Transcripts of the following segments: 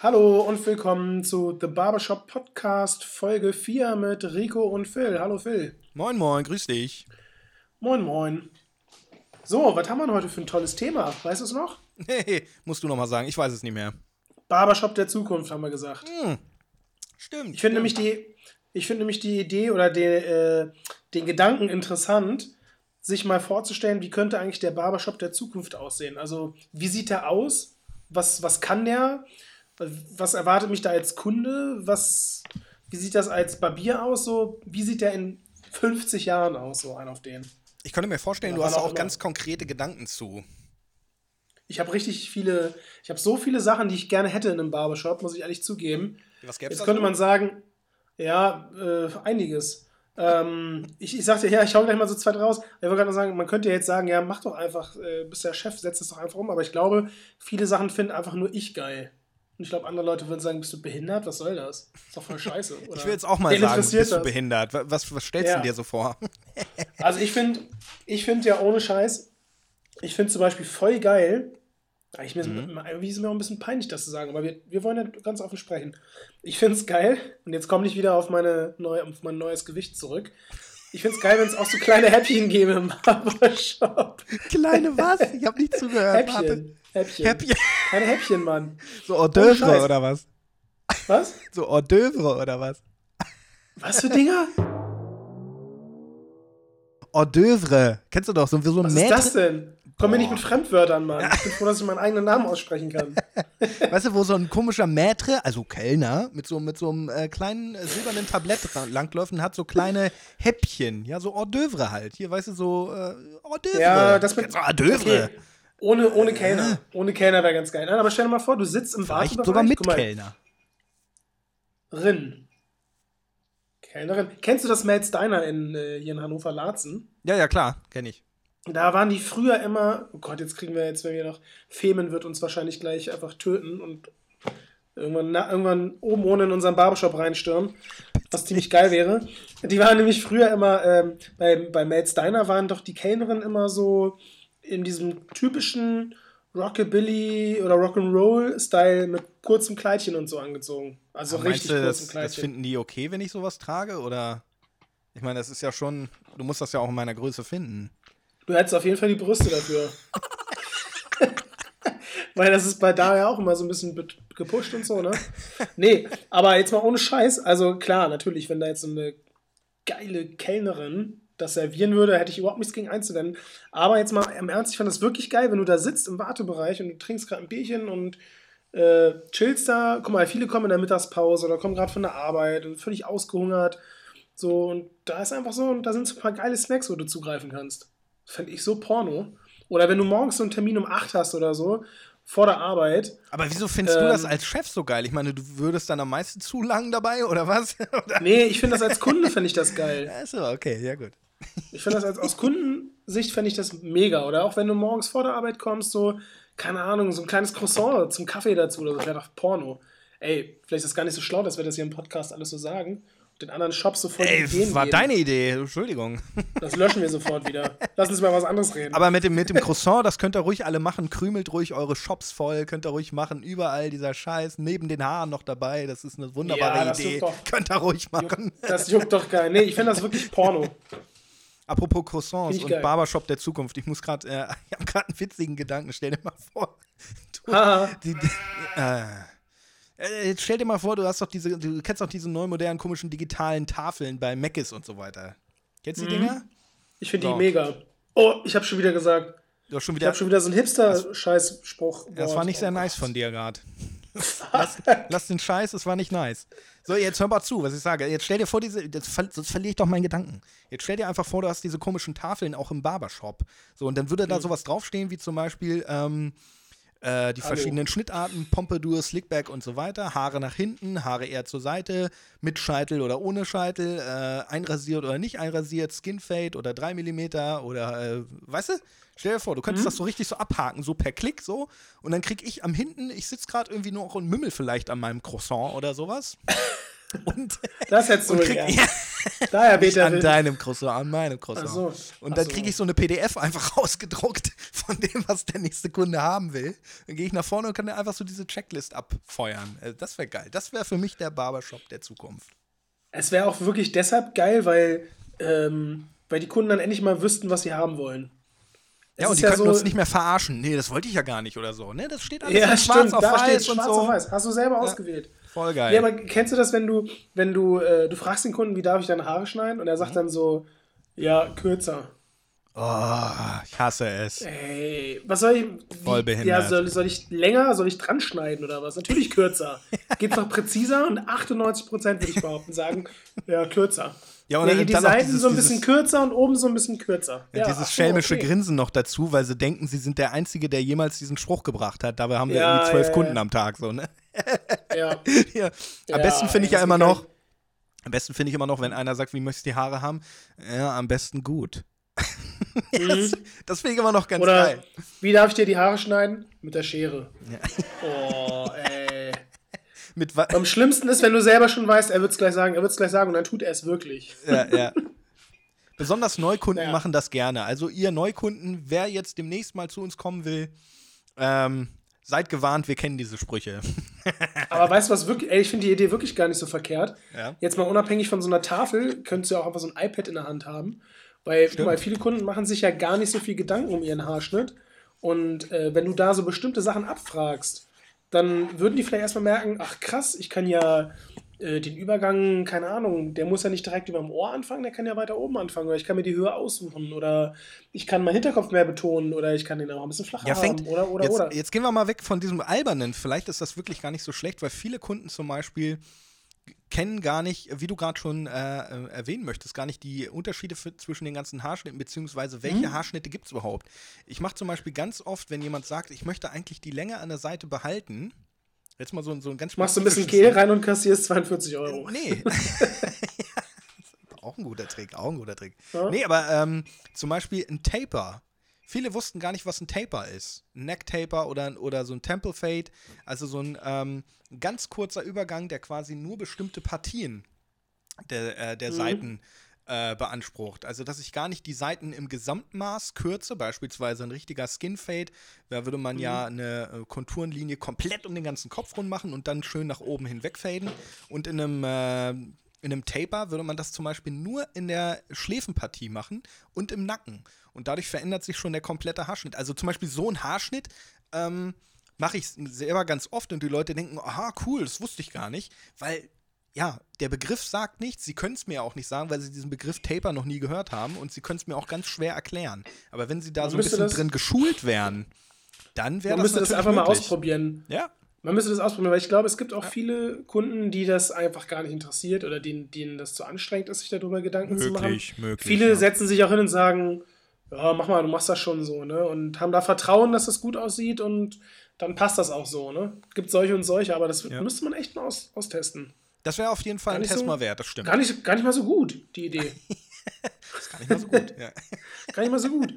Hallo und willkommen zu The Barbershop Podcast Folge 4 mit Rico und Phil. Hallo Phil. Moin, moin, grüß dich. Moin, moin. So, was haben wir denn heute für ein tolles Thema? Weißt du es noch? Hey, musst du nochmal sagen, ich weiß es nicht mehr. Barbershop der Zukunft, haben wir gesagt. Hm, stimmt. Ich finde nämlich die, ich finde nämlich die Idee oder den, äh, den Gedanken interessant, sich mal vorzustellen, wie könnte eigentlich der Barbershop der Zukunft aussehen? Also, wie sieht der aus? Was, was kann der? Was erwartet mich da als Kunde? Was, wie sieht das als Barbier aus? So, wie sieht der in 50 Jahren aus, so ein auf den? Ich könnte mir vorstellen, du hast auch auch ganz konkrete Gedanken zu. Ich habe richtig viele, ich habe so viele Sachen, die ich gerne hätte in einem Barbershop, muss ich ehrlich zugeben. Was gäbe es Jetzt könnte man sagen, ja, äh, einiges. Ähm, ich, ich sagte, ja, ich hau gleich mal so zwei raus. Ich wollte gerade sagen, man könnte ja jetzt sagen, ja, mach doch einfach, äh, bist der Chef, setz es doch einfach um. Aber ich glaube, viele Sachen finden einfach nur ich geil. Und ich glaube, andere Leute würden sagen, bist du behindert? Was soll das? Ist doch voll scheiße. Oder? Ich will jetzt auch mal Wen sagen, bist du das? behindert? Wa- Was, was stellst Ja. du dir so vor? Also ich finde, ich finde ja ohne Scheiß, ich finde zum Beispiel voll geil, ich mir, Mhm. irgendwie ist es mir auch ein bisschen peinlich, das zu sagen, aber wir, wir wollen ja ganz offen sprechen. Ich finde es geil, und jetzt komme ich wieder auf, meine neue, auf mein neues Gewicht zurück. Ich finde es geil, wenn es auch so kleine Häppchen gäbe im Barbershop. Kleine was? Ich habe nicht zugehört. Häppchen. Häppchen. Häppchen. Keine Häppchen, Mann. So Hors d'oeuvre oder was? Was? So Hors d'oeuvre oder was? Was für Dinger? Hors d'oeuvre. Kennst du doch, so, so ein Was ist das denn? Komm mir nicht mit Fremdwörtern, Mann. Ich bin froh, dass ich meinen eigenen Namen aussprechen kann. Weißt du, wo so ein komischer Maître, also Kellner, mit so, mit so einem äh, kleinen äh, silbernen Tablett langläuft und hat so kleine Häppchen, ja, so Hors d'oeuvre halt. Hier, weißt du, so äh, Hors d'oeuvre. Ja, das mit Hors d'oeuvre. Okay. Ohne, ohne Kellner. Ohne Kellner wäre ganz geil. Nein, aber stell dir mal vor, du sitzt im Vielleicht Wartebereich. sogar mit mal, Kellner. Rin. Kellnerin. Kennst du das Melz Diner in, äh, hier in Hannover-Laatzen? Ja, ja, klar, kenne ich. Da waren die früher immer, oh Gott, jetzt kriegen wir jetzt, wenn wir noch, Femen wird uns wahrscheinlich gleich einfach töten und irgendwann, na, irgendwann oben ohne in unseren Barbershop reinstürmen, was ziemlich geil wäre. Die waren nämlich früher immer, ähm, bei, bei Melz Diner waren doch die Kellnerinnen immer so in diesem typischen Rockabilly oder Rock'n'Roll-Style mit kurzem Kleidchen und so angezogen. Also Aber richtig du, kurzem das, das Kleidchen. finden die okay, wenn ich sowas trage? Oder? Ich meine, das ist ja schon, du musst das ja auch in meiner Größe finden. Du hättest auf jeden Fall die Brüste dafür. Weil das ist bei da ja auch immer so ein bisschen gepusht und so, ne? Nee, aber jetzt mal ohne Scheiß. Also klar, natürlich, wenn da jetzt so eine geile Kellnerin das servieren würde, hätte ich überhaupt nichts gegen einzuwenden. Aber jetzt mal im Ernst, ich fand das wirklich geil, wenn du da sitzt im Wartebereich und du trinkst gerade ein Bierchen und äh, chillst da. Guck mal, viele kommen in der Mittagspause oder kommen gerade von der Arbeit und völlig ausgehungert. So, und da ist einfach so, und da sind so ein paar geile Snacks, wo du zugreifen kannst. Fände ich so Porno. Oder wenn du morgens so einen Termin um 8 hast oder so, vor der Arbeit. Aber wieso findest du Ähm. das als Chef so geil? Ich meine, du würdest dann am meisten zu lang dabei, oder was? oder? Nee, ich finde das als Kunde, fände ich das geil. Achso, okay, ja gut. Ich finde das als aus Kundensicht fände ich das mega. Oder auch wenn du morgens vor der Arbeit kommst, so, keine Ahnung, so ein kleines Croissant zum Kaffee dazu oder so, das wäre doch Porno. Ey, vielleicht ist das gar nicht so schlau, dass wir das hier im Podcast alles so sagen. Den anderen Shops so voll die Ey, Ideen war geben. deine Idee, Entschuldigung. Das löschen wir sofort wieder. Lass uns mal was anderes reden. Aber mit dem, mit dem Croissant, das könnt ihr ruhig alle machen. Krümelt ruhig eure Shops voll, könnt ihr ruhig machen. Überall dieser Scheiß, neben den Haaren noch dabei. Das ist eine wunderbare Ja, Idee. juckt doch. Könnt ihr ruhig machen. das juckt doch geil. Nee, ich finde das wirklich Porno. Apropos Croissants ich und geil. Barbershop der Zukunft. Ich muss gerade, äh, ich habe gerade einen witzigen Gedanken. Stell dir mal vor. Du, die, die, äh, äh, jetzt stell dir mal vor, du hast doch diese, du kennst doch diese neu modernen komischen digitalen Tafeln bei Mc's und so weiter. Kennst du die Mhm. Dinger? Ich finde die So. mega. Oh, ich habe schon wieder gesagt. Du hast schon Ich wieder. habe schon wieder so einen Hipster-Scheiß-Spruch. Das war nicht sehr nice von dir gerade. lass, lass den Scheiß, es war nicht nice. So, jetzt hör mal zu, was ich sage. Jetzt stell dir vor, diese, ver- sonst verliere ich doch meinen Gedanken. Jetzt stell dir einfach vor, du hast diese komischen Tafeln auch im Barbershop. So, und dann würde da sowas draufstehen, wie zum Beispiel ähm, äh, die Hallo. verschiedenen Schnittarten, Pompadour, Slickback und so weiter. Haare nach hinten, Haare eher zur Seite, mit Scheitel oder ohne Scheitel, äh, einrasiert oder nicht einrasiert, Skinfade oder 3 mm oder, äh, weißt du? Stell dir vor, du Mhm. könntest das so richtig so abhaken, so per Klick so. Und dann krieg ich am hinten, ich sitze gerade irgendwie nur auch und mümmel vielleicht an meinem Croissant oder sowas. Und, Das hättest du und krieg, ja, Daher nicht an deinem Croissant, an meinem Croissant. So. Und dann so. kriege ich so eine PDF einfach rausgedruckt von dem, was der nächste Kunde haben will. Dann gehe ich nach vorne und kann dann einfach so diese Checklist abfeuern. Äh, Das wäre geil. Das wäre für mich der Barbershop der Zukunft. Es wäre auch wirklich deshalb geil, weil, ähm, weil die Kunden dann endlich mal wüssten, was sie haben wollen. Es Ja, und die könnten so- uns nicht mehr verarschen. Nee, das wollte ich ja gar nicht oder so. Ne, das steht alles Ja, in stimmt, schwarz auf da steht weiß und schwarz so. auf weiß. Hast du selber ausgewählt. Voll geil. Ja, aber kennst du das, wenn du, wenn du, äh, du fragst den Kunden, wie darf ich deine Haare schneiden? Und er Mhm. sagt dann so, ja, kürzer. oh, ich hasse es. Ey, was soll ich? Voll behindert. Ja, soll, soll ich länger, soll ich dran schneiden oder was? Natürlich kürzer. Geht's noch präziser und 98% würde ich behaupten sagen, ja, kürzer. Ja, Ja, und dann die Seiten dieses- so ein bisschen dieses- kürzer und oben so ein bisschen kürzer. Ja, dieses ach so, schelmische okay. Grinsen noch dazu, weil sie denken, sie sind der Einzige, der jemals diesen Spruch gebracht hat. Dabei haben wir Ja, irgendwie zwölf ja, Kunden ja. am Tag. So, ne? Ja. ja. Am Ja, besten finde ich ja das immer noch, am besten finde ich immer noch, wenn einer sagt, wie möchtest du die Haare haben? Ja, am besten gut. das das finde ich immer noch ganz Oder geil. wie darf ich dir die Haare schneiden? Mit der Schere. Oh, ey. Mit Am schlimmsten ist, wenn du selber schon weißt, er wird es gleich sagen, er wird es gleich sagen und dann tut er es wirklich. ja, ja. Besonders Neukunden Ja. machen das gerne. Also ihr Neukunden, wer jetzt demnächst mal zu uns kommen will, ähm, seid gewarnt, wir kennen diese Sprüche. Aber weißt du was wirklich, ey, ich finde die Idee wirklich gar nicht so verkehrt. Ja. Jetzt mal unabhängig von so einer Tafel, könntest du ja auch einfach so ein iPad in der Hand haben. Weil, mal, viele Kunden machen sich ja gar nicht so viel Gedanken um ihren Haarschnitt. Und äh, wenn du da so bestimmte Sachen abfragst, dann würden die vielleicht erstmal merken, ach krass, ich kann ja äh, den Übergang, keine Ahnung, der muss ja nicht direkt über dem Ohr anfangen, der kann ja weiter oben anfangen. Oder ich kann mir die Höhe aussuchen. Oder ich kann meinen Hinterkopf mehr betonen. Oder ich kann den auch ein bisschen flacher Ja, fängt, haben. Oder, oder, jetzt, oder. jetzt gehen wir mal weg von diesem Albernen. Vielleicht ist das wirklich gar nicht so schlecht, weil viele Kunden zum Beispiel kennen gar nicht, wie du gerade schon äh, äh, erwähnen möchtest, gar nicht die Unterschiede für, zwischen den ganzen Haarschnitten, beziehungsweise welche Mhm. Haarschnitte gibt es überhaupt. Ich mache zum Beispiel ganz oft, wenn jemand sagt, ich möchte eigentlich die Länge an der Seite behalten, jetzt mal so, ein- so ein ganz Machst du ein bisschen Kehl rein und kassierst 42 Euro. Nee. auch ein guter Trick, auch ein guter Trick. Ja. Nee, aber ähm, zum Beispiel ein Taper. Viele wussten gar nicht, was ein Taper ist. Ein Neck-Taper oder, oder so ein Temple Fade. Also so ein ähm, ganz kurzer Übergang, der quasi nur bestimmte Partien der, äh, der Mhm. Seiten äh, beansprucht. Also, dass ich gar nicht die Seiten im Gesamtmaß kürze, beispielsweise ein richtiger Skin Fade, da würde man ja eine äh, Konturenlinie komplett um den ganzen Kopf rund machen und dann schön nach oben hinweg faden. Und in einem, äh, in einem Taper würde man das zum Beispiel nur in der Schläfenpartie machen und im Nacken. Und dadurch verändert sich schon der komplette Haarschnitt. Also zum Beispiel so ein Haarschnitt ähm, mache ich selber ganz oft und die Leute denken, aha, cool, das wusste ich gar nicht, weil ja, der Begriff sagt nichts, sie können es mir auch nicht sagen, weil sie diesen Begriff Taper noch nie gehört haben und sie können es mir auch ganz schwer erklären. Aber wenn sie da Man so ein bisschen das- drin geschult wären, dann wäre Man das müsste das einfach mal möglich. ausprobieren. Ja, Man müsste das ausprobieren, weil ich glaube, es gibt auch viele Kunden, die das einfach gar nicht interessiert oder denen, denen das zu anstrengend ist, sich darüber Gedanken zu machen. möglich, möglich. Viele ja. setzen sich auch hin und sagen, ja, mach mal, du machst das schon so, ne? Und haben da Vertrauen, dass das gut aussieht und dann passt das auch so, ne? Gibt solche und solche, aber das Ja. müsste man echt mal aus, austesten. Das wäre auf jeden Fall ein Test so- mal wert, das stimmt. Gar nicht, gar nicht mal so gut, die Idee. Das ist gar nicht mal so gut. ja. Gar nicht mal so gut.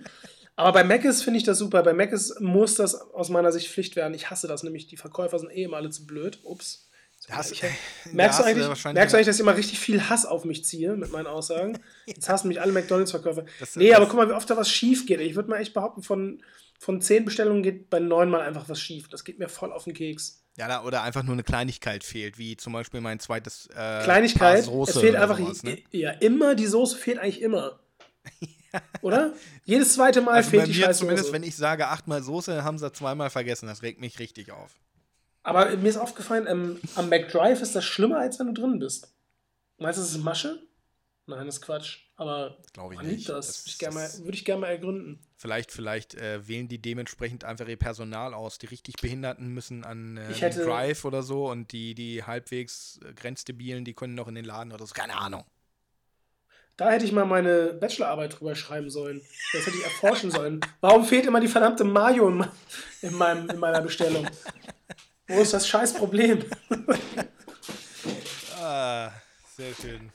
Aber bei Mc's finde ich das super. Bei Mc's muss das aus meiner Sicht Pflicht werden. Ich hasse das nämlich. Die Verkäufer sind eh immer alle zu blöd. Ups. Hast- Ich, da merkst, hast du du eigentlich, merkst du eigentlich, dass ich immer richtig viel Hass auf mich ziehe mit meinen Aussagen? Jetzt hassen mich alle McDonalds-Verkäufer. Nee, aber guck mal, wie oft da was schief geht. Ich würde mal echt behaupten, von, von zehn Bestellungen geht bei neun mal einfach was schief. Das geht mir voll auf den Keks. Ja, da, oder einfach nur eine Kleinigkeit fehlt, wie zum Beispiel mein zweites äh, Kleinigkeit, Paar Soße es fehlt einfach sowas, ne? ja, immer, die Soße fehlt eigentlich immer. Oder? Jedes zweite Mal Also bei fehlt die mir scheiß zumindest, Soße. wenn ich sage achtmal Soße, haben sie zweimal vergessen. Das regt mich richtig auf. Aber mir ist aufgefallen, ähm, am McDrive ist das schlimmer, als wenn du drin bist. Meinst du, das ist Masche? Nein, das ist Quatsch. Aber Glaube ich nicht. das? Das- Würde ich gerne mal, das- würde ich gerne mal ergründen. Vielleicht, vielleicht äh, wählen die dementsprechend einfach ihr Personal aus. Die richtig Behinderten müssen an äh, hätte- Drive oder so und die, die halbwegs äh, grenzdebilen, die können noch in den Laden oder so. Keine Ahnung. Da hätte ich mal meine Bachelorarbeit drüber schreiben sollen. Das hätte ich erforschen sollen. Warum fehlt immer die verdammte Mayo in, meinem, in meiner Bestellung? Wo ist das scheiß Problem? Ah, sehr schön.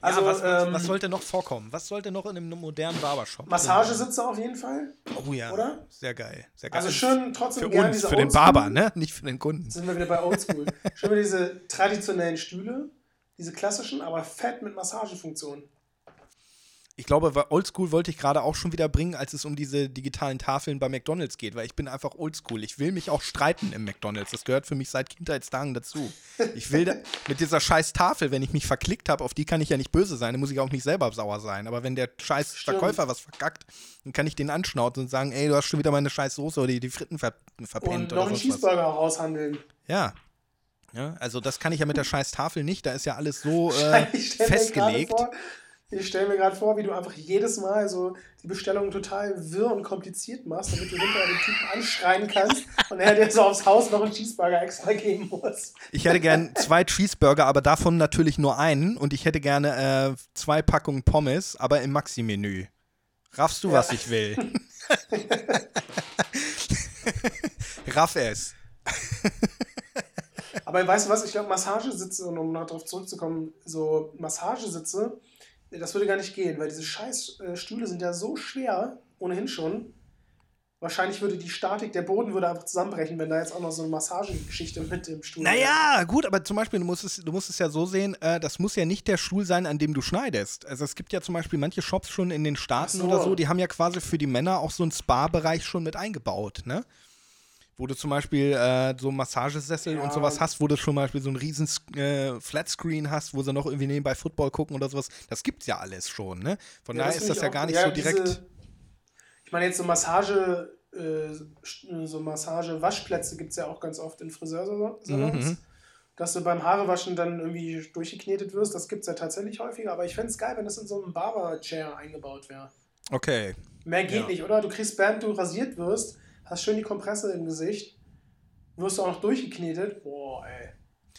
Also, ja, was, was, ähm, was sollte noch vorkommen? Was sollte noch in einem modernen Barbershop? Massagesitze auf jeden Fall. Oh ja, oder? sehr geil. Sehr geil. Also schön trotzdem für gerne uns, diese für den Barber, ne? Nicht für den Kunden. Sind wir wieder bei Oldschool. Schön wieder diese traditionellen Stühle. Diese klassischen, aber fett mit Massagefunktion. Ich glaube, Oldschool wollte ich gerade auch schon wieder bringen, als es um diese digitalen Tafeln bei McDonalds geht, weil ich bin einfach Oldschool. Ich will mich auch streiten im McDonalds. Das gehört für mich seit Kindheitstagen dazu. Ich will da, mit dieser scheiß Tafel, wenn ich mich verklickt habe, auf die kann ich ja nicht böse sein, dann muss ich auch nicht selber sauer sein. Aber wenn der scheiß Stimmt. Verkäufer was verkackt, dann kann ich den anschnauzen und sagen, ey, du hast schon wieder meine scheiß Soße oder die, Fritten ver verpennt. Und noch einen Cheeseburger raushandeln. Ja, ja, also das kann ich ja mit der scheiß Tafel nicht, da ist ja alles so äh, festgelegt. Vor, ich stelle mir gerade vor, wie du einfach jedes Mal so die Bestellung total wirr und kompliziert machst, damit du hinterher den Typen anschreien kannst und er dir so aufs Haus noch einen Cheeseburger extra geben muss. Ich hätte gern zwei Cheeseburger, aber davon natürlich nur einen und ich hätte gerne äh, zwei Packungen Pommes, aber im Maxi-Menü. Raffst du, ja. was ich will? Raff es. aber weißt du was, ich glaube, Massagesitze, um noch darauf zurückzukommen, so Massagesitze, das würde gar nicht gehen, weil diese scheiß äh, Stühle sind ja so schwer, ohnehin schon. Wahrscheinlich würde die Statik, der Boden würde einfach zusammenbrechen, wenn da jetzt auch noch so eine Massagegeschichte mit dem Stuhl Naja, wäre. gut, aber zum Beispiel, du musst es, du musst es ja so sehen, äh, das muss ja nicht der Stuhl sein, an dem du schneidest. Also es gibt ja zum Beispiel manche Shops schon in den Staaten so. oder so, die haben ja quasi für die Männer auch so einen Spa-Bereich schon mit eingebaut, ne? Wo du zum Beispiel äh, so Massagesessel ja. und sowas hast, wo du zum Beispiel so einen riesen äh, Flatscreen hast, wo sie noch irgendwie nebenbei Football gucken oder sowas. Das gibt's ja alles schon, ne? Von ja, daher ist das ja gar nicht ja, so direkt. Diese, ich meine, jetzt so Massage, äh, so Massage-Waschplätze gibt es ja auch ganz oft in Friseursalons. Mhm. Dass du beim Haarewaschen dann irgendwie durchgeknetet wirst, das gibt es ja tatsächlich häufiger. Aber ich fände es geil, wenn das in so einem Barber-Chair eingebaut wäre. Okay. Mehr geht nicht, oder? Du kriegst, während du rasiert wirst, hast schön die Kompresse im Gesicht, wirst du auch noch durchgeknetet. Boah, ey.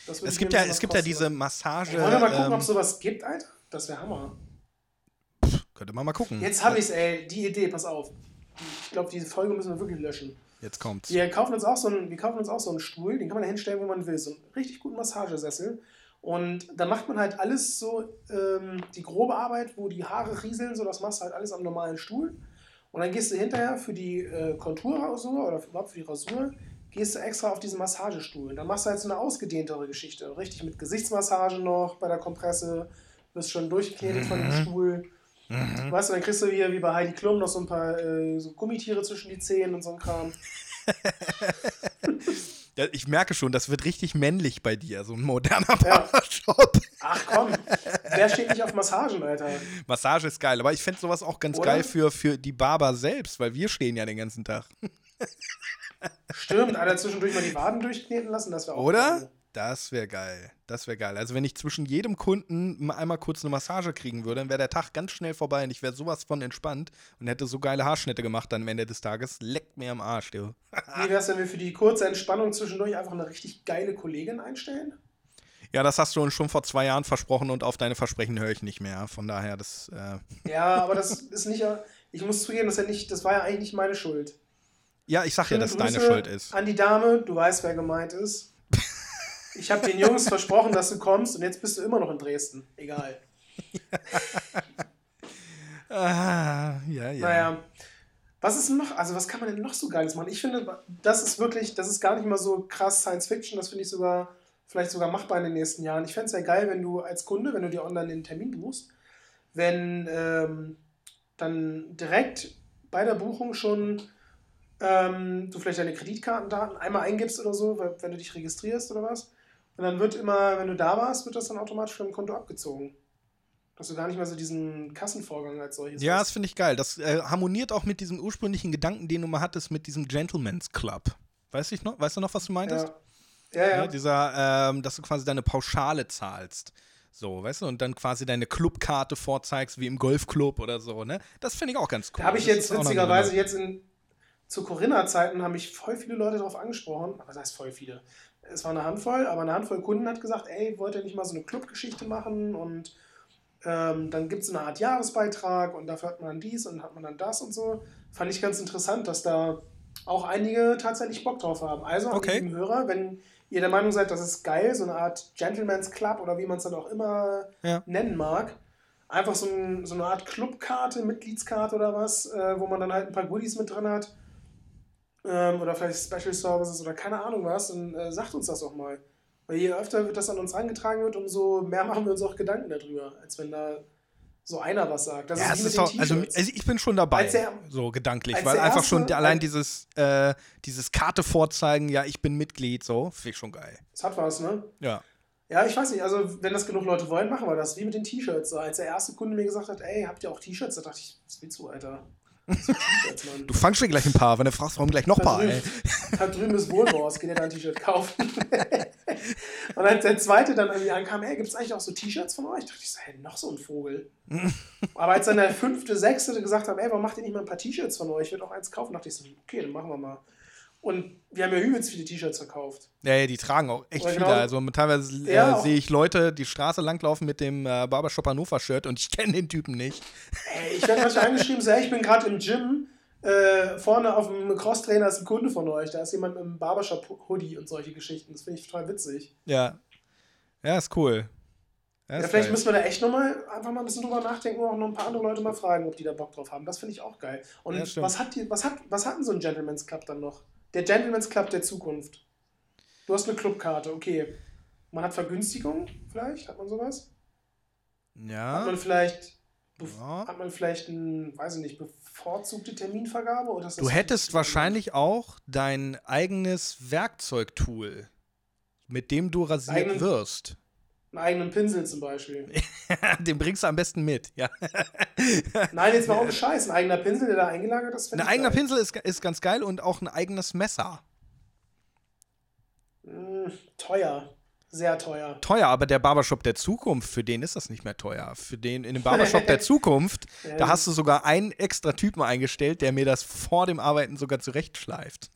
es gibt ja, es gibt ja diese Massage. Ey, wollen wir mal gucken, ähm, ob es sowas gibt, Alter? Das wäre Hammer. Pff, könnte man mal gucken. Jetzt habe ich es, ey. Die Idee, pass auf. Ich glaube, diese Folge müssen wir wirklich löschen. Jetzt kommt's. Wir kaufen uns auch so einen, wir kaufen uns auch so einen Stuhl, den kann man da hinstellen, wo man will. So einen richtig guten Massagesessel. Und dann macht man halt alles so, ähm, die grobe Arbeit, wo die Haare rieseln, so das machst du halt alles am normalen Stuhl. Und dann gehst du hinterher für die äh, Konturrasur oder überhaupt für die Rasur, gehst du extra auf diesen Massagestuhl. Und dann machst du halt so eine ausgedehntere Geschichte. Richtig mit Gesichtsmassage noch bei der Kompresse, wirst schon durchgeknetet mhm. von dem mhm. Stuhl. Mhm. Weißt du, dann kriegst du hier wie bei Heidi Klum noch so ein paar äh, so Gummitiere zwischen die Zehen und so ein Kram. Ich merke schon, das wird richtig männlich bei dir, so ein moderner Barbershop. Ja. Ach komm, wer steht nicht auf Massagen, Alter? Massage ist geil, aber ich fände sowas auch ganz Oder? geil für, für die Barber selbst, weil wir stehen ja den ganzen Tag. Stimmt, Alter, zwischendurch mal die Waden durchkneten lassen, das wäre auch Oder? Geil. Das wäre geil. Das wäre geil. Also wenn ich zwischen jedem Kunden einmal kurz eine Massage kriegen würde, dann wäre der Tag ganz schnell vorbei und ich wäre sowas von entspannt und hätte so geile Haarschnitte gemacht dann am Ende des Tages. Leckt mir am Arsch, du. Wie wär's, wenn wir für die kurze Entspannung zwischendurch einfach eine richtig geile Kollegin einstellen? Ja, das hast du uns schon vor zwei Jahren versprochen und auf deine Versprechen höre ich nicht mehr. Von daher, das. Äh ja, aber das ist nicht. Ich muss zugeben, das, ja nicht, das war ja eigentlich nicht meine Schuld. Ja, ich sag ja, dass es deine Schuld ist. An die Dame, du weißt, wer gemeint ist. Ich habe den Jungs versprochen, dass du kommst und jetzt bist du immer noch in Dresden. Egal. ah, ja, ja. Naja. Was ist noch, also was kann man denn noch so Geiles machen? Ich finde, das ist wirklich, das ist gar nicht mal so krass Science Fiction, das finde ich sogar, vielleicht sogar machbar in den nächsten Jahren. Ich fände es ja geil, wenn du als Kunde, wenn du dir online den Termin buchst, wenn ähm, dann direkt bei der Buchung schon ähm, du vielleicht deine Kreditkartendaten einmal eingibst oder so, wenn du dich registrierst oder was. Und dann wird immer, wenn du da warst, wird das dann automatisch vom Konto abgezogen. Dass du gar nicht mehr so diesen Kassenvorgang als solches Ja, hast. das finde ich geil. Das äh, harmoniert auch mit diesem ursprünglichen Gedanken, den du mal hattest mit diesem Gentleman's Club. Weißt, ich noch, weißt du noch, was du meintest? Ja, ja. ja. ja dieser, ähm, dass du quasi deine Pauschale zahlst. So, weißt du, und dann quasi deine Clubkarte vorzeigst, wie im Golfclub oder so, ne? Das finde ich auch ganz cool. Da habe ich jetzt witzigerweise jetzt in, zu Corinna-Zeiten haben mich voll viele Leute darauf angesprochen. Was heißt voll viele? Es war eine Handvoll, aber eine Handvoll Kunden hat gesagt, ey, wollt ihr nicht mal so eine Clubgeschichte machen und ähm, dann gibt es eine Art Jahresbeitrag und dafür hat man dann dies und hat man dann das und so. Fand ich ganz interessant, dass da auch einige tatsächlich Bock drauf haben. Also okay. lieben Hörer, wenn ihr der Meinung seid, das ist geil, so eine Art Gentleman's Club oder wie man es dann auch immer ja. nennen mag, einfach so, ein, so, eine Art Clubkarte, Mitgliedskarte oder was, äh, wo man dann halt ein paar Goodies mit drin hat ähm, oder vielleicht Special Services oder keine Ahnung was, dann äh, sagt uns das auch mal. Weil je öfter das an uns herangetragen wird, umso mehr machen wir uns auch Gedanken darüber, als wenn da so einer was sagt. Das Ja, ist ist den also, also ich bin schon dabei, der- so gedanklich, weil einfach schon erste- allein als- dieses, äh, dieses Karte vorzeigen, ja, ich bin Mitglied, so, finde ich schon geil. Das hat was, ne? Ja. Ja, ich weiß nicht, also wenn das genug Leute wollen, machen wir das. Wie mit den T-Shirts. Als der erste Kunde mir gesagt hat, ey, habt ihr auch T-Shirts? Da dachte ich, was willst du, Alter? Du fangst mir gleich ein paar, wenn du fragst, warum gleich noch ein paar, ey. drüben, da drüben ist Wohlmors, geht ja da ein T-Shirt kaufen. und als der zweite dann irgendwie ankam, ey, gibt es eigentlich auch so T-Shirts von euch? dachte ich so, hey, noch so ein Vogel. Aber als dann der fünfte, sechste gesagt hat, ey, warum macht ihr nicht mal ein paar T-Shirts von euch? Ich würde auch eins kaufen, dachte ich so, okay, dann machen wir mal. Und wir haben ja übelst viele T-Shirts verkauft. Ja, ja, die tragen auch echt viele. genau- Also teilweise äh, Ja, sehe ich Leute die Straße langlaufen mit dem äh, Barbershop Hannover-Shirt und ich kenne den Typen nicht. Ey, ich werde manchmal angeschrieben, so, hey, ich bin gerade im Gym. Äh, vorne auf dem Crosstrainer ist ein Kunde von euch. Da ist jemand im Barbershop-Hoodie und solche Geschichten. Das finde ich total witzig. Ja. Ja, ist cool. Ja, Ja, vielleicht geil. müssen wir da echt nochmal einfach mal ein bisschen drüber nachdenken und auch noch ein paar andere Leute mal fragen, ob die da Bock drauf haben. Das finde ich auch geil. Und Ja, was, hat die, was, hat, was hat denn so ein Gentleman's Club dann noch? Der Gentleman's Club der Zukunft. Du hast eine Clubkarte, okay. Man hat Vergünstigungen, vielleicht? Hat man sowas? Hat ja. man vielleicht, Ja. hat man vielleicht ein, weiß ich nicht, bevorzugte Terminvergabe? Oder Du hättest wahrscheinlich auch dein eigenes Werkzeugtool, mit dem du rasiert Eigenen- wirst. Einen eigenen Pinsel zum Beispiel. Den bringst du am besten mit. Ja. Nein, jetzt mal ohne Scheiß. Ein eigener Pinsel, der da eingelagert ist. Ein eigener geil. Pinsel ist, ist ganz geil und auch ein eigenes Messer. Mm, teuer. Sehr teuer. Teuer, aber der Barbershop der Zukunft, für den ist das nicht mehr teuer. Für den in dem Barbershop der Zukunft, Ja, da hast du sogar einen extra Typen eingestellt, der mir das vor dem Arbeiten sogar zurechtschleift.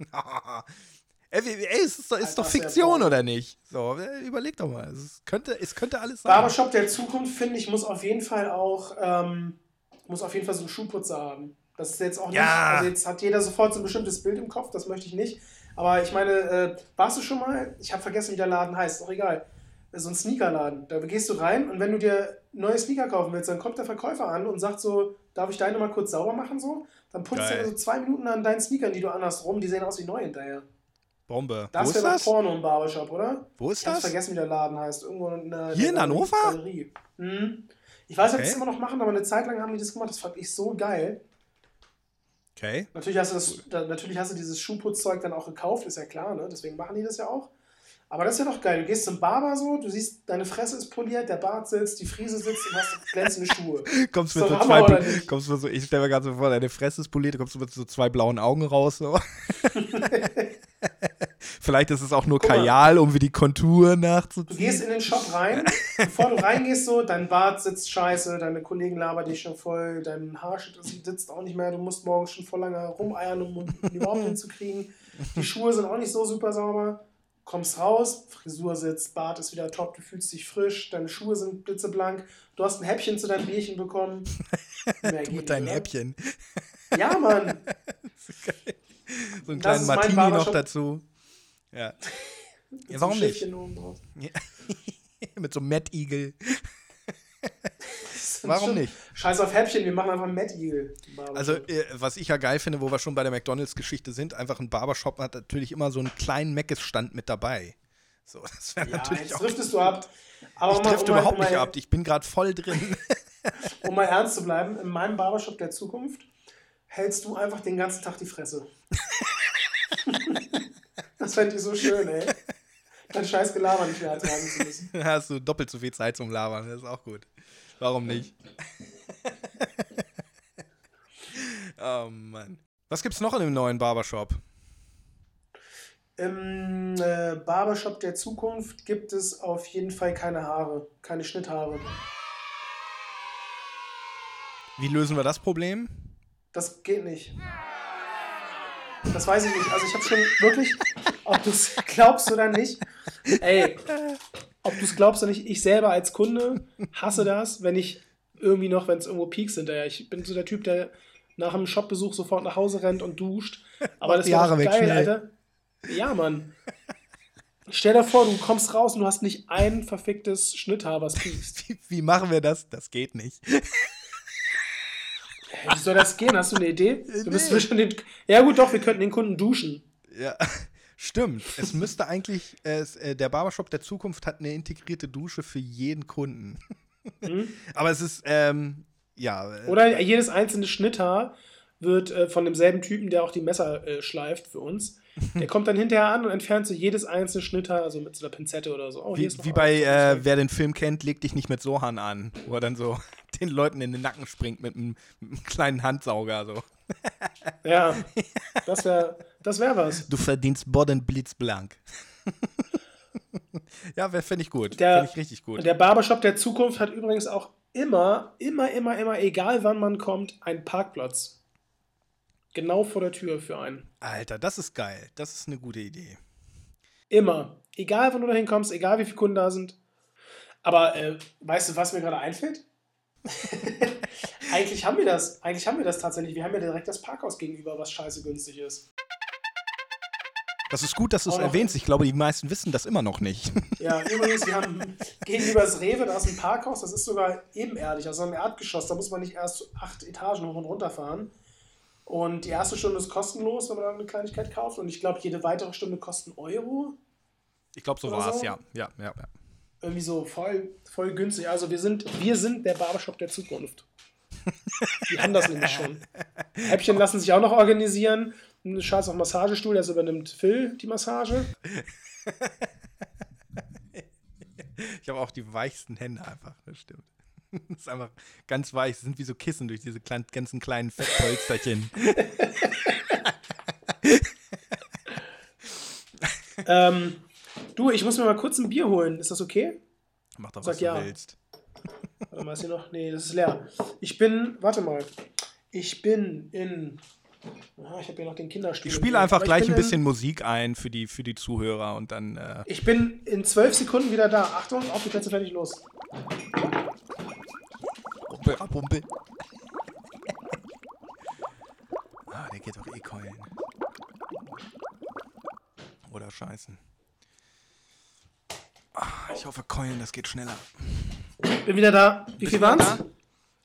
Ey, ey, es ist, doch- ist doch Fiktion, oder nicht? So, äh, überleg doch mal. Es könnte, es könnte alles sein. Barbershop der Zukunft, finde ich, muss auf jeden Fall auch, ähm, muss auf jeden Fall so einen Schuhputzer haben. Das ist jetzt auch nicht, Ja. also jetzt hat jeder sofort so ein bestimmtes Bild im Kopf, das möchte ich nicht. Aber ich meine, äh, warst du schon mal, ich habe vergessen, wie der Laden heißt, auch egal, so ein Sneakerladen. Da gehst du rein und wenn du dir neue Sneaker kaufen willst, dann kommt der Verkäufer an und sagt so, darf ich deine mal kurz sauber machen so? Dann putzt er so zwei Minuten an deinen Sneakern, die du anhast, rum, die sehen aus wie neu hinterher. Bombe. Das Wo ist wäre das? Porno im Barbershop, oder? Wo ist Ich das? vergessen, wie der Laden heißt. Irgendwo in der Hier in der Hannover? Galerie. Mhm. Ich weiß nicht, ob die Okay. es immer noch machen, aber eine Zeit lang haben die das gemacht. Das fand ich so geil. Okay. Natürlich hast du, das, da, natürlich hast du dieses Schuhputzzeug dann auch gekauft, ist ja klar, ne? Deswegen machen die das ja auch. Aber das ist ja doch geil. Du gehst zum Barber so, du siehst, deine Fresse ist poliert, der Bart sitzt, die Friese sitzt und hast glänzende Schuhe. Kommst Ist mit so Hammer, zwei, kommst mit so, ich stelle mir gerade so vor, deine Fresse ist poliert, kommst du mit so zwei blauen Augen raus. So. Vielleicht ist es auch nur Guck mal. Kajal, um wie die Kontur Du nachzuziehen. gehst in den Shop rein, bevor du reingehst, so, dein Bart sitzt scheiße, deine Kollegen labern dich schon voll, dein Haar sitzt auch nicht mehr, du musst morgens schon voll lange rumeiern, um ihn überhaupt hinzukriegen. Die Schuhe sind auch nicht so super sauber. Kommst raus, Frisur sitzt, Bart ist wieder top, du fühlst dich frisch, deine Schuhe sind blitzeblank, du hast ein Häppchen zu deinem Bierchen bekommen. Mehr geht mit oder? Häppchen. Ja, Mann. So einen kleinen Martini noch dazu. Ja. Mit Ja, warum nicht? Drauf. mit so einem Mad Eagle. Warum nicht? Scheiß auf Häppchen, wir machen einfach Mad Eagle. Also, äh, was ich ja geil finde, wo wir schon bei der McDonalds-Geschichte sind, einfach ein Barbershop hat natürlich immer so einen kleinen Meckes-Stand mit dabei. So, das wäre ja, natürlich jetzt auch. driftest du ab. Aber Ich mal- überhaupt um nicht ab. Ich bin gerade voll drin. Um mal ernst zu bleiben, in meinem Barbershop der Zukunft hältst du einfach den ganzen Tag die Fresse. Das fände ich so schön, ey. Dein scheiß Gelaber nicht mehr ertragen zu müssen. Da hast du doppelt so viel Zeit zum Labern. Das ist auch gut. Warum nicht? oh Mann. Was gibt's noch in dem neuen Barbershop? Im äh, Barbershop der Zukunft gibt es auf jeden Fall keine Haare, keine Schnitthaare. Wie lösen wir das Problem? Das geht nicht. Das weiß ich nicht. Also ich habe schon wirklich, ob du es glaubst oder nicht, ey, ob du es glaubst oder nicht, ich selber als Kunde hasse das, wenn ich irgendwie noch, wenn es irgendwo Peaks hinterher. Ich bin so der Typ, der nach einem Shopbesuch sofort nach Hause rennt und duscht. Aber das weg, geil, schnell. Alter. Ja, Mann. Stell dir vor, du kommst raus und du hast nicht ein verficktes Schnitthaar, was piekst. Wie, wie machen wir das? Das geht nicht. Wie soll das gehen? Hast du eine Idee? Du bist Nee. schon den. Ja, gut, doch, wir könnten den Kunden duschen. Ja. Stimmt. Es müsste eigentlich, äh, der Barbershop der Zukunft hat eine integrierte Dusche für jeden Kunden. Mhm. Aber es ist, ähm, ja. äh, Oder jedes einzelne Schnitthaar wird äh, von demselben Typen, der auch die Messer äh, schleift für uns. Der kommt dann hinterher an und entfernt so jedes einzelne Schnitthaar, also mit so einer Pinzette oder so. Oh, Wie, wie bei, äh, wer den Film kennt, leg dich nicht mit Sohan an. Wo er dann so den Leuten in den Nacken springt mit einem, mit einem kleinen Handsauger. So. Ja, das wäre das wär was. Du verdienst Bodden blitzblank. ja, fände ich gut. Fände ich richtig gut. Und der Barbershop der Zukunft hat übrigens auch immer, immer, immer, immer, egal wann man kommt, einen Parkplatz. Genau vor der Tür für einen. Alter, das ist geil. Das ist eine gute Idee. Immer. Egal, wann du da hinkommst, egal wie viele Kunden da sind. Aber äh, weißt du, was mir gerade einfällt? Eigentlich haben wir das. Eigentlich haben wir das tatsächlich. Wir haben ja direkt das Parkhaus gegenüber, was scheiße günstig ist. Das ist gut, dass du es erwähnst. Ich glaube, die meisten wissen das immer noch nicht. Ja, übrigens, wir haben gegenüber das Rewe, da ist ein Parkhaus, das ist sogar ebenerdig, also im Erdgeschoss, da muss man nicht erst acht Etagen hoch und runter fahren. Und die erste Stunde ist kostenlos, wenn man dann eine Kleinigkeit kauft. Und ich glaube, jede weitere Stunde kostet einen Euro. Ich glaube, so war es, so? ja. Ja, ja, ja. Irgendwie so voll, voll günstig. Also wir sind, wir sind der Barbershop der Zukunft. Die haben das nämlich schon. Häppchen lassen sich auch noch organisieren. Ein Scheiß auf Massagestuhl, das übernimmt Phil die Massage. Ich habe auch die weichsten Hände einfach, das stimmt. Das ist einfach ganz weich. Das sind wie so Kissen durch diese kleinen, ganzen kleinen Fettpolsterchen. Ähm, du, ich muss mir mal kurz ein Bier holen. Ist das okay? Mach doch, Sag was du ja. willst. Warte mal, ist hier noch? Nee, das ist leer. Ich bin, warte mal. Ich bin in. Ah, ich habe hier noch den Kinderstuhl. Ich spiele einfach gleich ein bisschen In, Musik ein für die, für die Zuhörer und dann. Äh, ich bin in zwölf Sekunden wieder da. Achtung, auf die Plätze fertig los. Rumpel, Rumpel. ah, der geht doch eh keulen. Oder scheißen. Ah, ich hoffe, keulen, das geht schneller. Bin wieder da. Wie Bist viel waren's? da?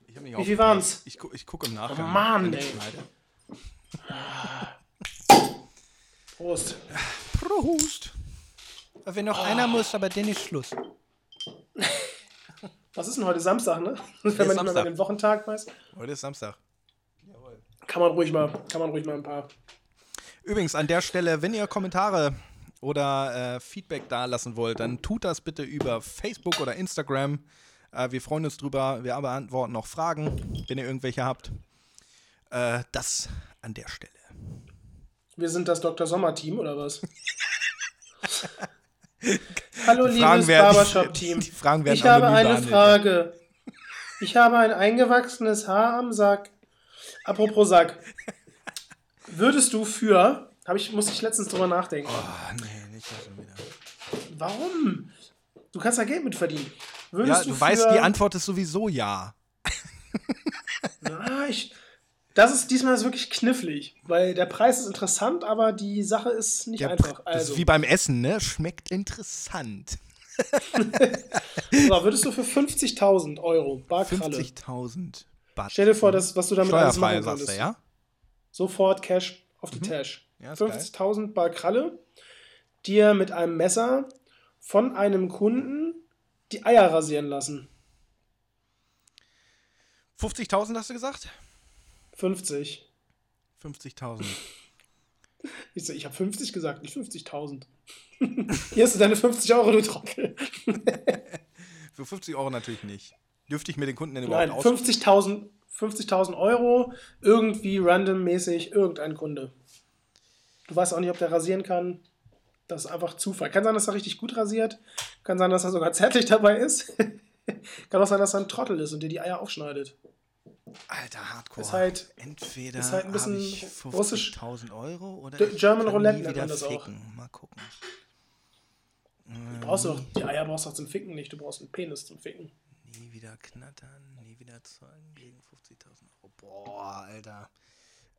Ich hab nicht Wie viel waren's? Ich, gu ich gucke im Nachgang. Oh Mann, ey. schneide. Prost. Prost. Wenn noch einer muss, aber dann ist Schluss. Was ist denn heute Samstag, ne? Wenn man ist nicht mehr Samstag. mal den Wochentag weiß, Heute ist Samstag. kann man ruhig mal, kann man ruhig mal ein paar. Übrigens, an der Stelle, wenn ihr Kommentare oder äh, Feedback da lassen wollt, dann tut das bitte über Facebook oder Instagram. Äh, wir freuen uns drüber. Wir beantworten auch Fragen, wenn ihr irgendwelche habt. Äh, das an der Stelle. Wir sind das Dr. Sommer-Team oder was? Hallo, liebes Barbershop-Team. Ich habe eine Frage. Ich habe ein eingewachsenes Haar am Sack. Apropos Sack. Würdest du für, habe ich, musste ich letztens drüber nachdenken. Ah, nee, nicht das schon wieder. Warum? Du kannst da Geld mit verdienen. Ja, Würdest du für, weißt, die Antwort ist sowieso ja. Na, ich, das ist diesmal ist wirklich knifflig, weil der Preis ist interessant, aber die Sache ist nicht Der, einfach. Das Also, ist wie beim Essen, ne? Schmeckt interessant. so, würdest du für 50.000 Euro Barkralle, 50.000 Baht. stell dir vor, das, was du damit alles machen du, könntest. ja? Sofort Cash auf die Tash. Mhm. Ja, ist geil. 50.000 Bar Kralle, dir mit einem Messer von einem Kunden die Eier rasieren lassen. 50.000 hast du gesagt? 50. 50.000. Ich, so, ich habe 50 gesagt, nicht 50.000. Hier hast du deine 50 Euro, du Trottel. Für 50 Euro natürlich nicht. Dürfte ich mir den Kunden denn überhaupt Nein, aus... 50.000 50.000 Euro, irgendwie randommäßig irgendein Kunde. Du weißt auch nicht, ob der rasieren kann. Das ist einfach Zufall. Kann sein, dass er richtig gut rasiert. Kann sein, dass er sogar zärtlich dabei ist. kann auch sein, dass er ein Trottel ist und dir die Eier aufschneidet. Alter, Hardcore. Ist halt- Entweder ist halt ein bisschen ich russisch- 50.000 Euro oder D- German Roulette nennt man das auch. Mal gucken. Du brauchst doch, die Eier brauchst du doch zum Ficken nicht. Du brauchst einen Penis zum Ficken. Nie wieder knattern, nie wieder zeugen gegen 50.000 Euro. Boah, Alter.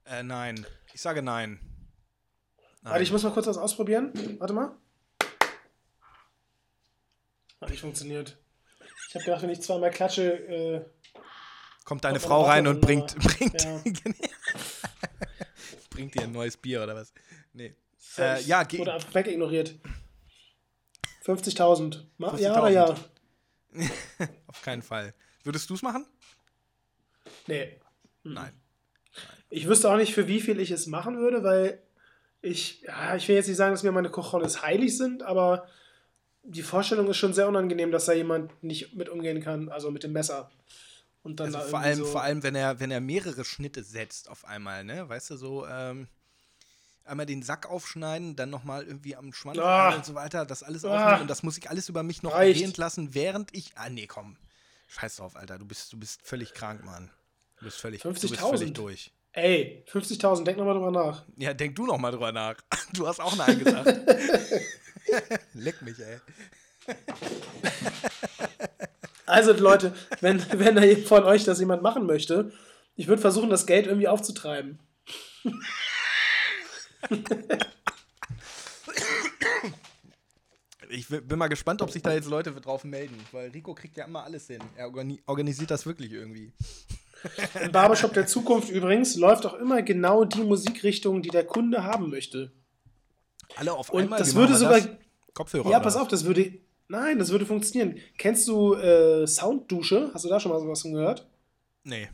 Äh, nein. Ich sage nein. Nein. Warte, ich muss mal kurz was ausprobieren. Warte mal. Hat nicht funktioniert. Ich habe gedacht, wenn ich zweimal klatsche, äh, Kommt deine kommt Frau rein und bringt, bringt, Ja. bringt dir ein neues Bier oder was? Nee. Äh, ja, ge- Wurde einfach wegignoriert. 50.000. Ma- Ja 50.000. oder ja? Auf keinen Fall. Würdest du es machen? Nee. Nein. Ich wüsste auch nicht, für wie viel ich es machen würde, weil ich, ja, ich will jetzt nicht sagen, dass mir meine Cojones heilig sind, aber die Vorstellung ist schon sehr unangenehm, dass da jemand nicht mit umgehen kann, also mit dem Messer. Und dann Also da vor allem, so, vor allem, wenn er, wenn er mehrere Schnitte setzt auf einmal, ne? Weißt du, so, ähm, einmal den Sack aufschneiden, dann nochmal irgendwie am Schwanz Ah. und so weiter, das alles Ah. aufnehmen und das muss ich alles über mich noch Reicht. ergehen lassen, während ich. Ah, nee, komm. Scheiß drauf, Alter. Du bist, du bist völlig krank, Mann. Du bist völlig, du bist 50.000? völlig durch. Ey, 50.000, denk nochmal drüber nach. Ja, denk du noch mal drüber nach. Du hast auch Nein gesagt. Leck mich, ey. Also Leute, wenn, wenn da von euch das jemand machen möchte, ich würde versuchen, das Geld irgendwie aufzutreiben. Ich bin mal gespannt, ob sich da jetzt Leute drauf melden, weil Rico kriegt ja immer alles hin. Er organi organisiert das wirklich irgendwie. Im Barbershop der Zukunft übrigens läuft auch immer genau die Musikrichtung, die der Kunde haben möchte. Alle auf Und einmal. das wie würde sogar- das? Kopfhörer. Ja, pass auf, das würde. Nein, das würde funktionieren. Kennst du äh, Sounddusche? Hast du da schon mal sowas von gehört? Nee.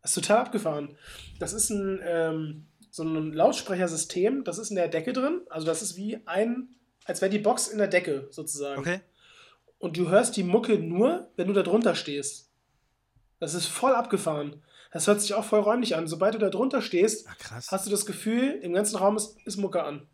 Das ist total abgefahren. Das ist ein, ähm, so ein Lautsprechersystem, das ist in der Decke drin. Also das ist wie ein, als wäre die Box in der Decke sozusagen. Okay. Und du hörst die Mucke nur, wenn du da drunter stehst. Das ist voll abgefahren. Das hört sich auch voll räumlich an. Sobald du da drunter stehst, Ah, krass. hast du das Gefühl, im ganzen Raum ist, ist Mucke an.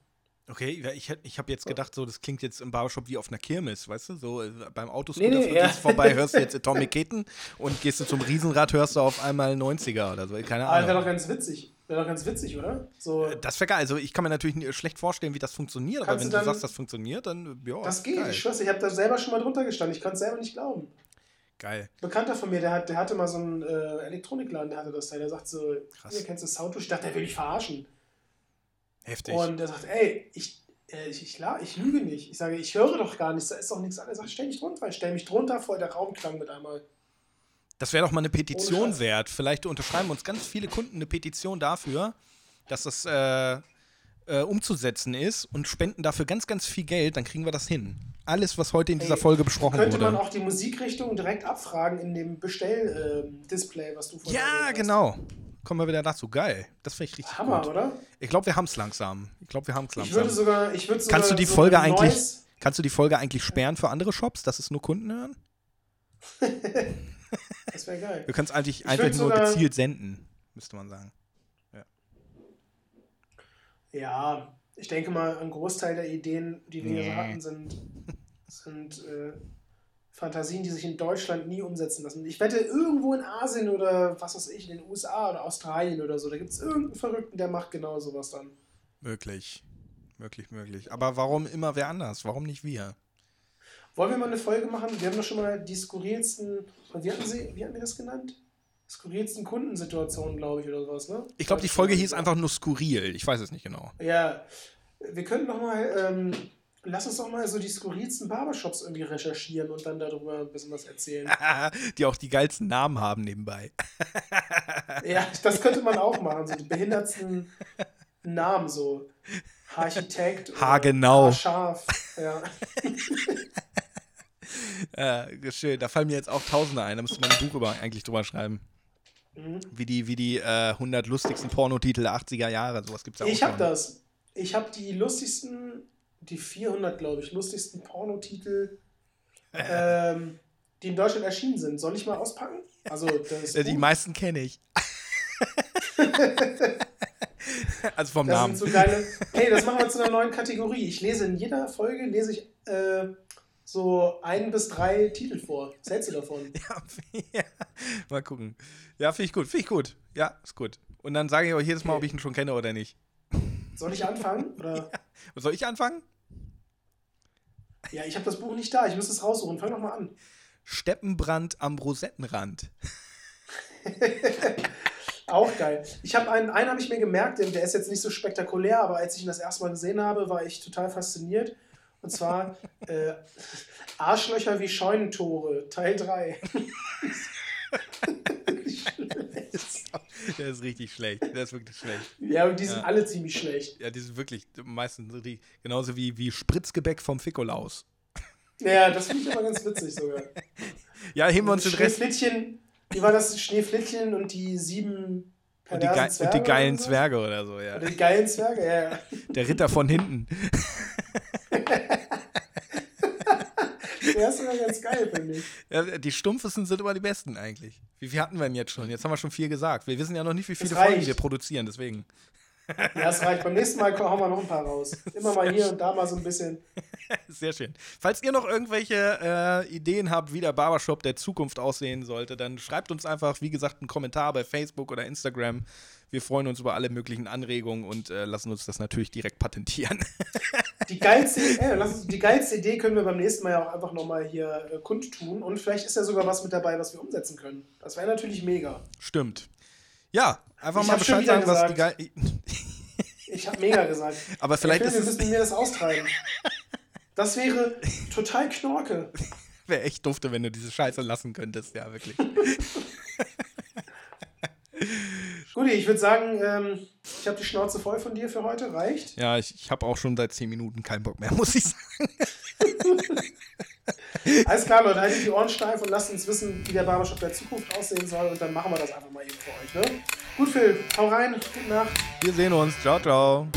Okay, ich, ich habe jetzt gedacht, so, das klingt jetzt im Barbershop wie auf einer Kirmes, weißt du? So äh, beim Autoscooter Nee, nee, ja. vorbei hörst du jetzt Atomic Kitten und gehst du zum Riesenrad, hörst du auf einmal 90er oder so. Keine Aber wäre Ahnung. doch ganz witzig. Wäre doch ganz witzig, oder? So, Das wäre geil. Also ich kann mir natürlich nie- schlecht vorstellen, wie das funktioniert, aber wenn du du dann- sagst, das funktioniert, dann ja. das geht. Geil. Ich schwör's, ich habe da selber schon mal drunter gestanden. Ich konnte es selber nicht glauben. Geil. Ein Bekannter von mir, der, hat, der hatte mal so einen äh, Elektronikladen, der hatte das da. Der sagt so, Krass. hier kennst du Soundtusch? Ich dachte, der will mich verarschen. Heftig. Und er sagt, ey, ich, äh, ich, ich, ich lüge nicht. Ich sage, ich höre doch gar nichts, da ist doch nichts an. Er sagt, stell dich drunter. Ich stell mich drunter, voll der Raum klang mit einmal. Das wäre doch mal eine Petition wert. Vielleicht unterschreiben uns ganz viele Kunden eine Petition dafür, dass das äh, äh, umzusetzen ist und spenden dafür ganz, ganz viel Geld, dann kriegen wir das hin. Alles, was heute in dieser Ey, Folge besprochen Könnte wurde. man auch die Musikrichtung direkt abfragen in dem Bestell-Display, was du vorhin ja, genau. Kommen wir wieder dazu. Geil. Das finde ich richtig Hammer, gut. oder? Ich glaube, wir haben es langsam. Ich glaube, wir haben es Ich würde langsam. sogar, ich würde sogar Kannst du die so Folge eigentlich, Noise- kannst du die Folge eigentlich sperren für andere Shops, dass es nur Kunden hören? Das wäre geil. Du kannst eigentlich Ich einfach nur gezielt senden, müsste man sagen. Ja, ich denke mal, ein Großteil der Ideen, die wir hier so Nee. hatten, sind, sind äh, Fantasien, die sich in Deutschland nie umsetzen lassen. Ich wette, irgendwo in Asien oder was weiß ich, in den USA oder Australien oder so, da gibt es irgendeinen Verrückten, der macht genau sowas dann. Möglich. Möglich, möglich. Aber warum immer wer anders? Warum nicht wir? Wollen wir mal eine Folge machen? Wir haben doch schon mal die skurrilsten, wie hatten, sie, wie hatten wir das genannt? Skurrilsten Kundensituationen, glaube ich, oder sowas, ne? Ich glaube, die Folge hieß einfach nur skurril. Ich weiß es nicht genau. Ja, wir könnten noch mal, ähm, lass uns doch mal so die skurrilsten Barbershops irgendwie recherchieren und dann darüber ein bisschen was erzählen. die auch die geilsten Namen haben nebenbei. ja, das könnte man auch machen, so die behindertsten Namen, so Architekt. Haargenau. Haarscharf, ja. Äh, schön, da fallen mir jetzt auch Tausende ein. Da müsste man ein Buch über, eigentlich drüber schreiben. Mhm. Wie die, wie die äh, 100 lustigsten Pornotitel der 80er Jahre. Sowas gibt es ja auch Ich habe das. Ich habe die lustigsten, die 400, glaube ich, lustigsten Pornotitel, ähm, die in Deutschland erschienen sind. Soll ich mal auspacken? Also, die meisten kenne ich. also vom Das Namen. sind so geile. Hey, das machen wir zu einer neuen Kategorie. Ich lese in jeder Folge lese ich äh, so ein bis drei Titel vor. Was hältst du davon? Ja, ja. Mal gucken. Ja, finde ich gut. Finde ich gut. Ja, ist gut. Und dann sage ich auch jedes Mal, Okay. ob ich ihn schon kenne oder nicht. Soll ich anfangen? Oder? Soll ich anfangen? Ja, ich habe das Buch nicht da. Ich muss es raussuchen. Fang doch mal an. Steppenbrand am Rosettenrand. Auch geil. Ich habe einen, einen habe ich mir gemerkt, der der ist jetzt nicht so spektakulär, aber als ich ihn das erste Mal gesehen habe, war ich total fasziniert. Und zwar äh, Arschlöcher wie Scheunentore, Teil 3. Der ist richtig schlecht. Der ist wirklich schlecht. Ja, und die sind ja. alle ziemlich schlecht. Ja, die sind wirklich meistens die, genauso wie, wie Spritzgebäck vom Fikolaus. Ja, das finde ich aber ganz witzig sogar. Ja, heben wir uns den Rest. Schneeflittchen, wie war das? Schneeflittchen und die sieben und die, und die, geilen oder so? Zwerge oder so, ja. Und die geilen Zwerge, ja. Der Ritter von hinten. Der ist sogar ganz geil, finde ich. Ja, die Stumpfesten sind immer die besten eigentlich. Wie viel hatten wir denn jetzt schon? Jetzt haben wir schon vier gesagt. Wir wissen ja noch nicht, wie viele Folgen wir produzieren, deswegen. Ja, es reicht. Beim nächsten Mal hauen wir noch ein paar raus. Immer mal hier und da mal so ein bisschen. Sehr schön. Falls ihr noch irgendwelche äh, Ideen habt, wie der Barbershop der Zukunft aussehen sollte, dann schreibt uns einfach, wie gesagt, einen Kommentar bei Facebook oder Instagram. Wir freuen uns über alle möglichen Anregungen und äh, lassen uns das natürlich direkt patentieren. Die geilste, äh, die geilste Idee können wir beim nächsten Mal ja auch einfach nochmal hier äh, kundtun und vielleicht ist ja sogar was mit dabei, was wir umsetzen können. Das wäre natürlich mega. Stimmt. Ja, einfach ich mal Bescheid sagen, was die geil. ich habe mega gesagt. Aber vielleicht will, ist wir müssen mir das austreiben. Das wäre total Knorke. Wäre echt dufte, wenn du diese Scheiße lassen könntest, ja, wirklich. Guti, ich würde sagen, ähm, ich habe die Schnauze voll von dir für heute. Reicht? Ja, ich, ich habe auch schon seit 10 Minuten keinen Bock mehr, muss ich sagen. Alles klar, Leute, haltet die Ohren steif und lasst uns wissen, wie der Barbershop der Zukunft aussehen soll. Und dann machen wir das einfach mal eben für euch. Ne? Gut, Phil, hau rein. Gute Nacht. Wir sehen uns. Ciao, ciao.